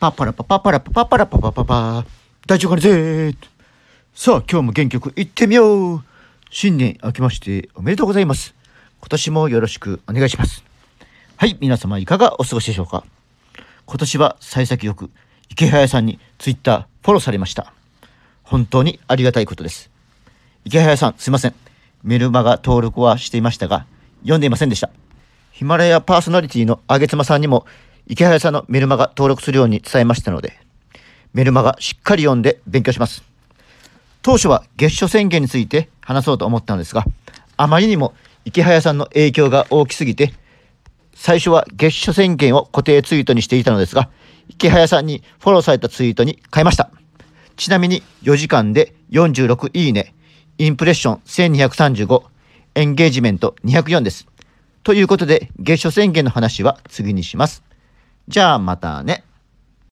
パッパラパパパラパパパラパパ。パパ大丈夫かねぜさあ今日も元気よく行ってみよう。新年明けましておめでとうございます。今年もよろしくお願いします。はい皆様いかがお過ごしでしょうか。今年は幸先よく池早さんにツイッターフォローされました。本当にありがたいことです。池早さんすいません。メルマガ登録はしていましたが読んでいませんでした。ヒマラヤパーソナリティのあげつまさんにも池早さんのメルマガ登録するように伝えましたので、メルマガしっかり読んで勉強します。当初は月初宣言について話そうと思ったのですが、あまりにも池早さんの影響が大きすぎて、最初は月初宣言を固定ツイートにしていたのですが、池早さんにフォローされたツイートに変えました。ちなみに4時間で46いいね、インプレッション1235、エンゲージメント204です。ということで、月初宣言の話は次にします。じゃあまたね。